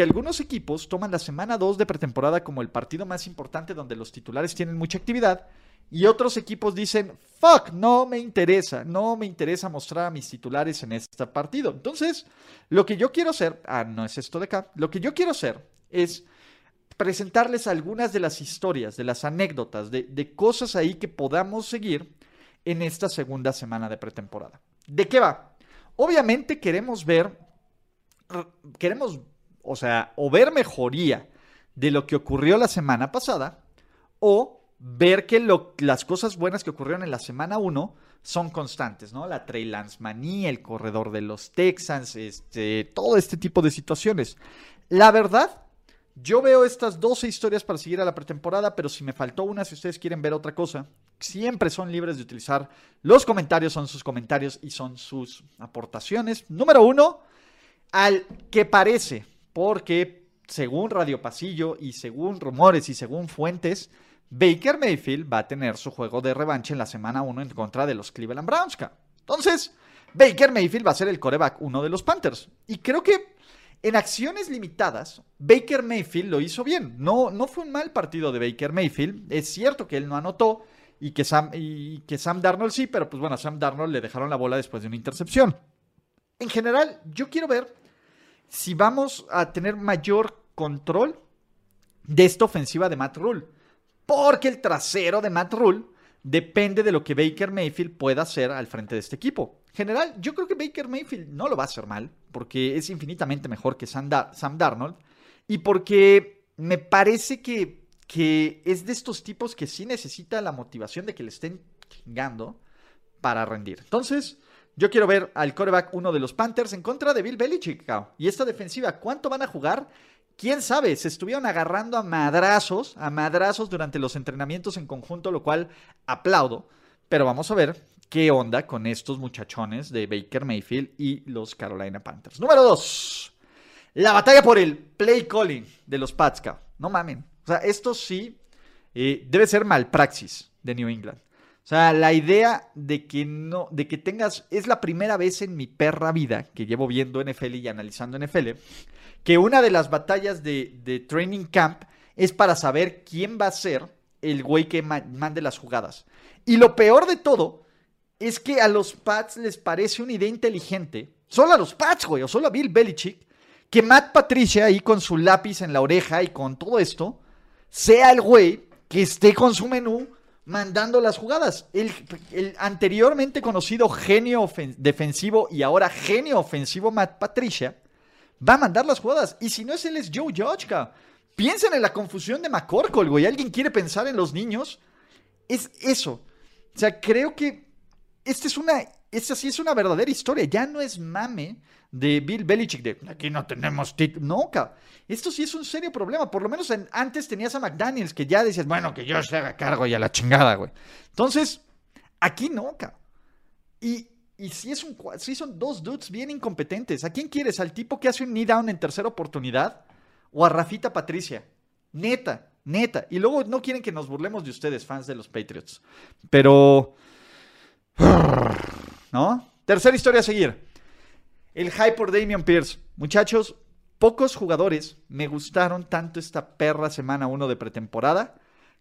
Que algunos equipos toman la semana 2 de pretemporada como el partido más importante donde los titulares tienen mucha actividad y otros equipos dicen, fuck, no me interesa, no me interesa mostrar a mis titulares en este partido. Entonces, lo que yo quiero hacer, ah, no es esto de acá, lo que yo quiero hacer es presentarles algunas de las historias, de las anécdotas, de, de cosas ahí que podamos seguir en esta segunda semana de pretemporada. ¿De qué va? Obviamente queremos ver, queremos o sea, o ver mejoría de lo que ocurrió la semana pasada, o ver que las cosas buenas que ocurrieron en la semana 1 son constantes, ¿no? La Trey Lance manía, el corredor de los Texans, este, todo este tipo de situaciones. La verdad, yo veo estas 12 historias para seguir a la pretemporada, pero si me faltó una, si ustedes quieren ver otra cosa, siempre son libres de utilizar los comentarios, son sus comentarios y son sus aportaciones. Número uno, al que parece porque según Radio Pasillo y según rumores y según fuentes, Baker Mayfield va a tener su juego de revancha en la semana 1 en contra de los Cleveland Browns. Entonces, Baker Mayfield va a ser el coreback uno de los Panthers. Y creo que en acciones limitadas, Baker Mayfield lo hizo bien. No, no fue un mal partido de Baker Mayfield. Es cierto que él no anotó y que, Sam, y que Sam Darnold sí, pero pues bueno, a Sam Darnold le dejaron la bola después de una intercepción. En general, yo quiero ver si vamos a tener mayor control de esta ofensiva de Matt Rule. Porque el trasero de Matt Rule depende de lo que Baker Mayfield pueda hacer al frente de este equipo. En general, yo creo que Baker Mayfield no lo va a hacer mal, porque es infinitamente mejor que Sam, Darnold, y porque me parece que, que es de estos tipos que sí necesita la motivación de que le estén chingando para rendir. Entonces, yo quiero ver al coreback uno de los Panthers en contra de Bill Belichick. Y esta defensiva, ¿cuánto van a jugar? quién sabe, se estuvieron agarrando a madrazos, a madrazos durante los entrenamientos en conjunto, lo cual aplaudo. Pero vamos a ver qué onda con estos muchachones de Baker Mayfield y los Carolina Panthers. Número 2. La batalla por el play calling de los Pats. No mamen. O sea, esto sí eh, debe ser malpraxis de New England. O sea, la idea de que no, de que tengas, es la primera vez en mi perra vida que llevo viendo NFL y analizando NFL, que una de las batallas de, Training Camp es para saber quién va a ser el güey que mande las jugadas. Y lo peor de todo es que a los Pats les parece una idea inteligente, solo a los Pats, güey, o solo a Bill Belichick, que Matt Patricia ahí con su lápiz en la oreja y con todo esto, sea el güey que esté con su menú mandando las jugadas. El, anteriormente conocido genio defensivo y ahora genio ofensivo Matt Patricia va a mandar las jugadas. Y si no es él, es Joe Judge, Piensen en la confusión de McCorkle, güey. ¿Alguien quiere pensar en los niños? Es eso. O sea, creo que esta es una, esta sí es una verdadera historia. Ya no es mame de Bill Belichick de aquí no tenemos título. No, cabrón. Esto sí es un serio problema. Por lo menos antes tenías a McDaniels que ya decías, bueno, que yo se haga cargo y a la chingada, güey. Entonces, aquí no, cabrón. Y, y sí, es un, sí son dos dudes bien incompetentes. ¿A quién quieres? ¿Al tipo que hace un knee down en tercera oportunidad? ¿O a Rafita Patricia? Neta, neta. Y luego no quieren que nos burlemos de ustedes, fans de los Patriots. Pero... ¿No? Tercera historia a seguir. El hype por Damian Pierce. Muchachos, pocos jugadores me gustaron tanto esta perra semana 1 de pretemporada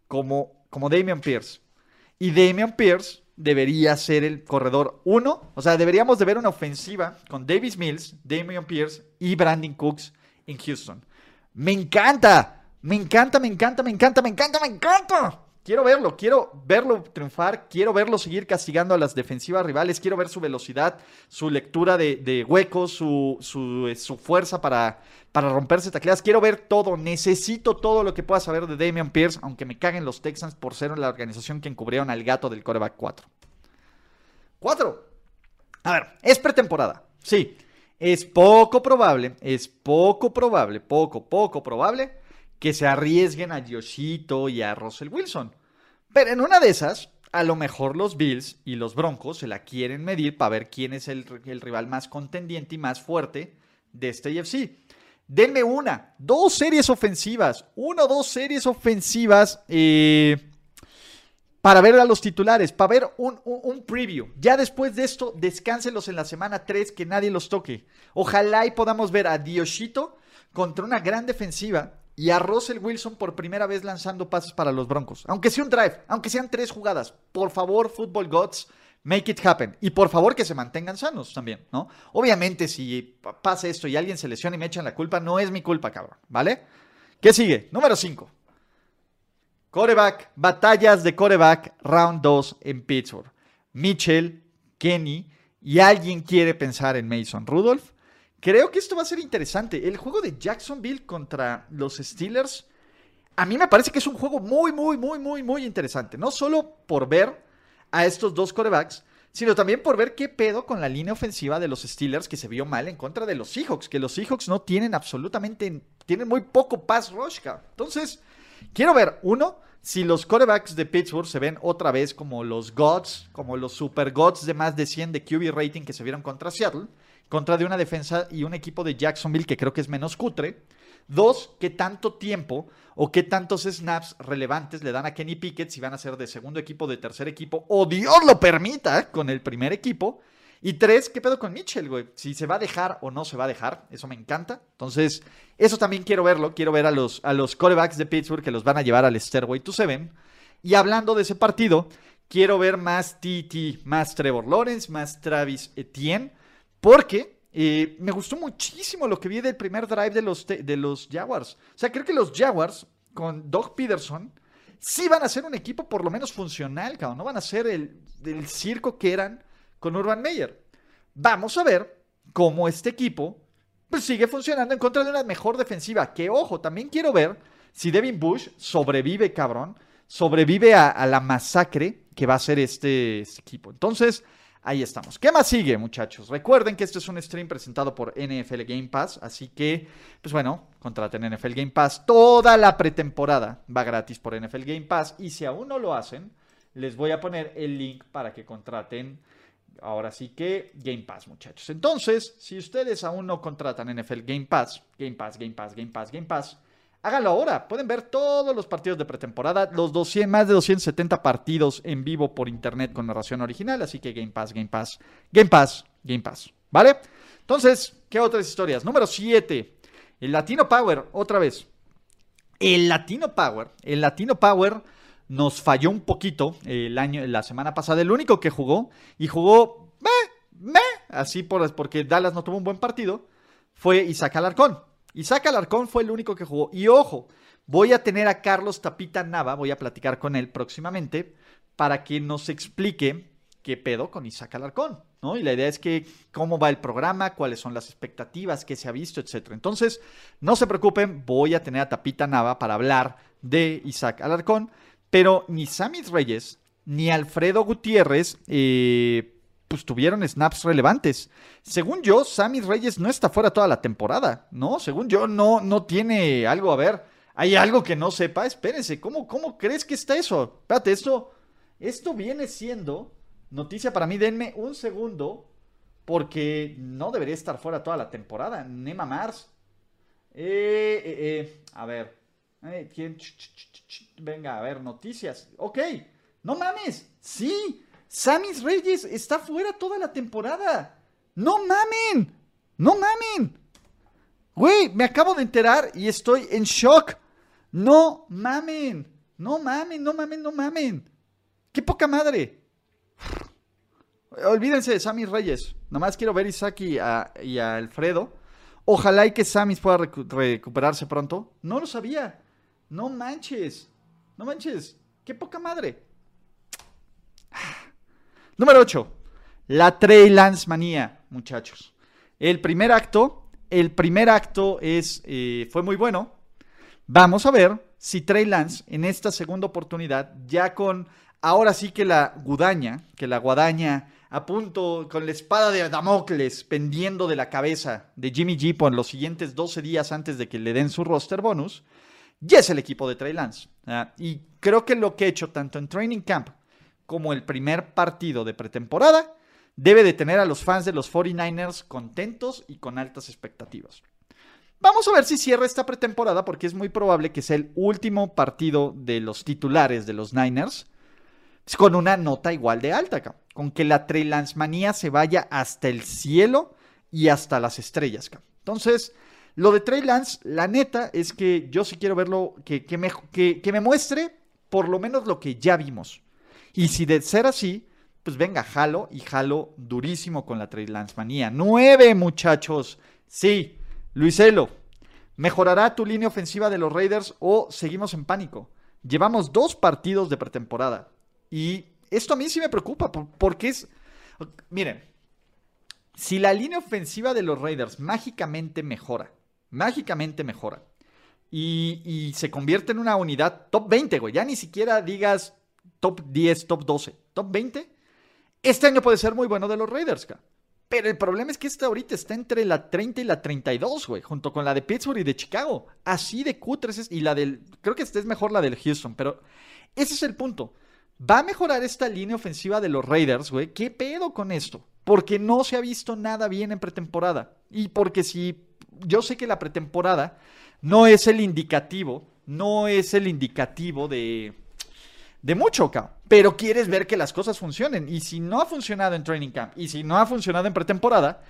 como, como Damian Pierce. Y Damian Pierce debería ser el corredor 1. O sea, deberíamos de ver una ofensiva con Davis Mills, Damian Pierce y Brandon Cooks en Houston. Me encanta, me encanta, me encanta, me encanta, me encanta, me encanta. Quiero verlo, quiero verlo triunfar, quiero verlo seguir castigando a las defensivas rivales, quiero ver su velocidad, su lectura de, huecos, su, su, su, fuerza para, para romperse tacleadas. Quiero ver todo, necesito todo lo que pueda saber de Damian Pierce, aunque me caguen los Texans por ser la organización que encubrieron al gato del coreback 4. 4. A ver, es pretemporada, sí. es poco probable, es poco probable, poco, poco probable que se arriesguen a Yoshito y a Russell Wilson. Pero en una de esas, a lo mejor los Bills y los Broncos se la quieren medir para ver quién es el, el rival más contendiente y más fuerte de este UFC. Denme una, dos series ofensivas, una o dos series ofensivas eh, para ver a los titulares, para ver un, un, preview. Ya después de esto, descánselos en la semana 3, que nadie los toque. Ojalá y podamos ver a Dioshito contra una gran defensiva y a Russell Wilson por primera vez lanzando pases para los Broncos. Aunque sea un drive, aunque sean tres jugadas. Por favor, Football Gods, make it happen. Y por favor que se mantengan sanos también, ¿no? Obviamente si pasa esto y alguien se lesiona y me echan la culpa, no es mi culpa, cabrón, ¿vale? ¿Qué sigue? Número 5. Coreback, batallas de coreback, round 2 en Pittsburgh. Mitchell, Kenny y alguien quiere pensar en Mason Rudolph. Creo que esto va a ser interesante. El juego de Jacksonville contra los Steelers, a mí me parece que es un juego muy, muy, muy, muy, muy interesante. No solo por ver a estos dos corebacks, sino también por ver qué pedo con la línea ofensiva de los Steelers que se vio mal en contra de los Seahawks, que los Seahawks no tienen absolutamente, tienen muy poco pass rush. Entonces, quiero ver, uno, si los corebacks de Pittsburgh se ven otra vez como los gods, como los super gods de más de 100 de QB rating que se vieron contra Seattle contra de una defensa y un equipo de Jacksonville que creo que es menos cutre. Dos, qué tanto tiempo o qué tantos snaps relevantes le dan a Kenny Pickett si van a ser de segundo equipo, de tercer equipo, o Dios lo permita, con el primer equipo. Y tres, ¿qué pedo con Mitchell, güey? Si se va a dejar o no se va a dejar, eso me encanta. Entonces, eso también quiero verlo. Quiero ver a los, a los corebacks de Pittsburgh que los van a llevar al Stairway to Seven. Y hablando de ese partido, quiero ver más TT, más Trevor Lawrence, más Travis Etienne. Porque eh, me gustó muchísimo lo que vi del primer drive de los, de los Jaguars. O sea, creo que los Jaguars con Doug Peterson sí van a ser un equipo por lo menos funcional, cabrón. No van a ser el, el circo que eran con Urban Meyer. Vamos a ver cómo este equipo pues, sigue funcionando en contra de una mejor defensiva. Que ojo, también quiero ver si Devin Bush sobrevive, cabrón. Sobrevive a, la masacre que va a ser este, este equipo. Entonces, Ahí estamos. ¿Qué más sigue, muchachos? Recuerden que este es un stream presentado por NFL Game Pass, así que, pues bueno, contraten NFL Game Pass. Toda la pretemporada va gratis por NFL Game Pass y si aún no lo hacen, les voy a poner el link para que contraten. Ahora sí que Game Pass, muchachos. Entonces, si ustedes aún no contratan NFL Game Pass, Game Pass, Game Pass, Game Pass, Game Pass, Háganlo ahora. Pueden ver todos los partidos de pretemporada, los 200, más de 270 partidos en vivo por internet con narración original. Así que Game Pass, Game Pass, Game Pass, Game Pass. ¿Vale? Entonces, ¿qué otras historias? Número 7. El Latino Power, otra vez. El Latino Power, el Latino Power nos falló un poquito el año, la semana pasada. El único que jugó y jugó, meh, así por, porque Dallas no tuvo un buen partido, fue Isaac Alarcón. Isaac Alarcón fue el único que jugó. Y ojo, voy a tener a Carlos Tapita Nava, voy a platicar con él próximamente, para que nos explique qué pedo con Isaac Alarcón, ¿no? Y la idea es que cómo va el programa, cuáles son las expectativas, qué se ha visto, etcétera. Entonces, no se preocupen, voy a tener a Tapita Nava para hablar de Isaac Alarcón, pero ni Sammy Reyes ni Alfredo Gutiérrez eh, pues tuvieron snaps relevantes. Según yo, Sammy Reyes no está fuera toda la temporada, ¿no? Según yo, no, no tiene algo a ver. ¿Hay algo que no sepa? Espérense, ¿cómo, cómo crees que está eso? Espérate, esto, esto viene siendo noticia para mí. Denme un segundo, porque no debería estar fuera toda la temporada. Nema Mars. Eh, eh, eh, a ver. Eh, Venga, a ver, noticias. Ok, no mames. Sí, Sammy Reyes está fuera toda la temporada. No mamen. No mamen. Güey, me acabo de enterar y estoy en shock. No mamen. No mamen, no mamen, no mamen. Qué poca madre. Olvídense de Sammy Reyes. Nomás quiero ver a Isaac y a, Alfredo. Ojalá y que Sammy pueda recuperarse pronto. No lo sabía. No manches. No manches. Qué poca madre. Número 8. La Trey Lance manía, muchachos. El primer acto, el primer acto es, eh, fue muy bueno. Vamos a ver si Trey Lance en esta segunda oportunidad, ya con ahora sí que la gudaña, que la guadaña a punto, con la espada de Damocles pendiendo de la cabeza de Jimmy G por los siguientes 12 días antes de que le den su roster bonus, ya es el equipo de Trey Lance. ¿ah? Y creo que lo que he hecho tanto en Training Camp como el primer partido de pretemporada debe de tener a los fans de los 49ers contentos y con altas expectativas. Vamos a ver si cierra esta pretemporada porque es muy probable que sea el último partido de los titulares de los Niners con una nota igual de alta, con que la Trey Lance manía se vaya hasta el cielo y hasta las estrellas. Entonces, lo de Trey Lance, la neta es que yo sí quiero verlo, que, me muestre por lo menos lo que ya vimos. Y si de ser así, pues venga, jalo y jalo durísimo con la Trey Lance manía. Nueve muchachos. Sí, Luiselo, ¿mejorará tu línea ofensiva de los Raiders o seguimos en pánico? Llevamos dos partidos de pretemporada y esto a mí sí me preocupa porque es... Miren, si la línea ofensiva de los Raiders mágicamente mejora, mágicamente mejora, y, y, se convierte en una unidad top 20, güey, ya ni siquiera digas top 10, top 12, top 20, este año puede ser muy bueno de los Raiders. Pero el problema es que esta ahorita está entre la 30 y la 32, güey, junto con la de Pittsburgh y de Chicago. Así de cutres es, y la del, creo que esta es mejor la del Houston, pero ese es el punto. ¿Va a mejorar esta línea ofensiva de los Raiders, güey? ¿Qué pedo con esto? Porque no se ha visto nada bien en pretemporada. Y porque si yo sé que la pretemporada no es el indicativo, no es el indicativo de, de mucho, cabrón. Pero quieres ver que las cosas funcionen. Y si no ha funcionado en training camp y si no ha funcionado en pretemporada,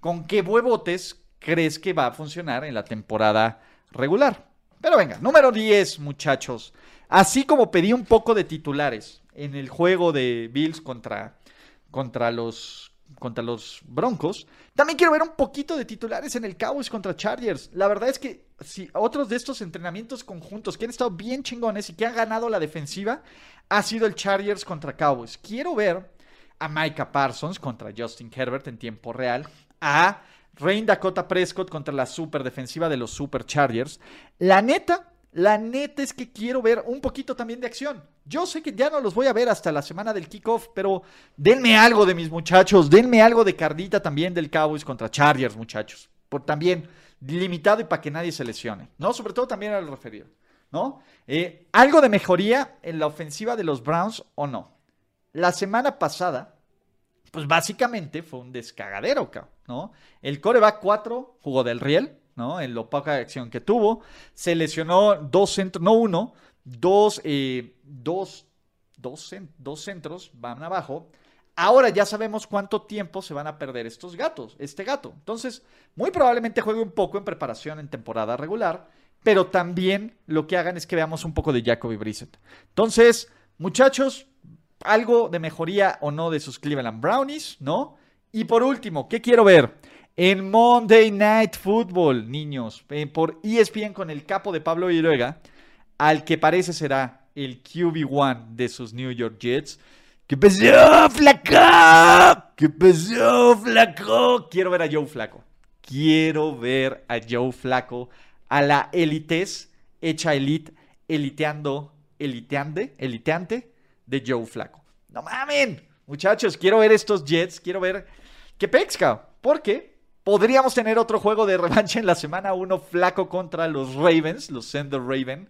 ¿con qué huevotes crees que va a funcionar en la temporada regular? Pero venga, número 10, muchachos. Así como pedí un poco de titulares en el juego de Bills contra, contra los contra los Broncos. También quiero ver un poquito de titulares en el Cowboys contra Chargers. La verdad es que otros de estos entrenamientos conjuntos que han estado bien chingones y que han ganado la defensiva ha sido el Chargers contra Cowboys. Quiero ver a Micah Parsons contra Justin Herbert en tiempo real, a Rain Dakota Prescott contra la super defensiva de los Super Chargers. La neta, la neta es que quiero ver un poquito también de acción. Yo sé que ya no los voy a ver hasta la semana del kickoff, pero denme algo de mis muchachos, denme algo de cardita también del Cowboys contra Chargers, muchachos. Por también limitado y para que nadie se lesione, ¿no? Sobre todo también al referido, ¿no? Eh, algo de mejoría en la ofensiva de los Browns o no. La semana pasada, pues básicamente fue un descagadero, ¿no? El coreback 4 jugó del riel, ¿no? En lo poca acción que tuvo. Se lesionó dos centros, no uno, dos, eh, dos, dos, dos centros van abajo. Ahora ya sabemos cuánto tiempo se van a perder estos gatos, este gato. Entonces, muy probablemente juegue un poco en preparación en temporada regular, pero también lo que hagan es que veamos un poco de Jacoby Brissett. Entonces, muchachos, algo de mejoría o no de sus Cleveland Brownies, ¿no? Y por último, ¿qué quiero ver? En Monday Night Football, niños, eh, por ESPN con el capo de Pablo Viruega, al que parece será el QB1 de sus New York Jets. ¿Qué pasó, flaco? ¿Qué pasó, flaco? Quiero ver a Joe Flaco. Quiero ver a Joe Flaco, a la elites, hecha elite, eliteando, eliteante, eliteante de Joe Flaco. No mamen, muchachos, quiero ver estos Jets, quiero ver qué pexca. Porque Podríamos tener otro juego de revancha en la semana 1 flaco contra los Ravens, los Sender Raven.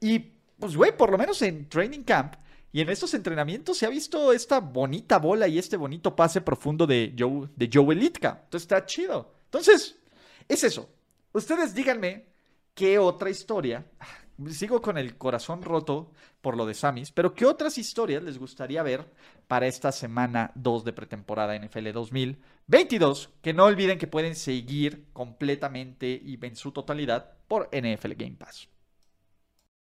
Y pues, güey, por lo menos en Training Camp y en estos entrenamientos se ha visto esta bonita bola y este bonito pase profundo de Joe, de Joe Elitka. Entonces está chido. Entonces, es eso. Ustedes díganme qué otra historia sigo con el corazón roto por lo de Samis, pero ¿qué otras historias les gustaría ver para esta semana 2 de pretemporada NFL 2022? Que no olviden que pueden seguir completamente y en su totalidad por NFL Game Pass.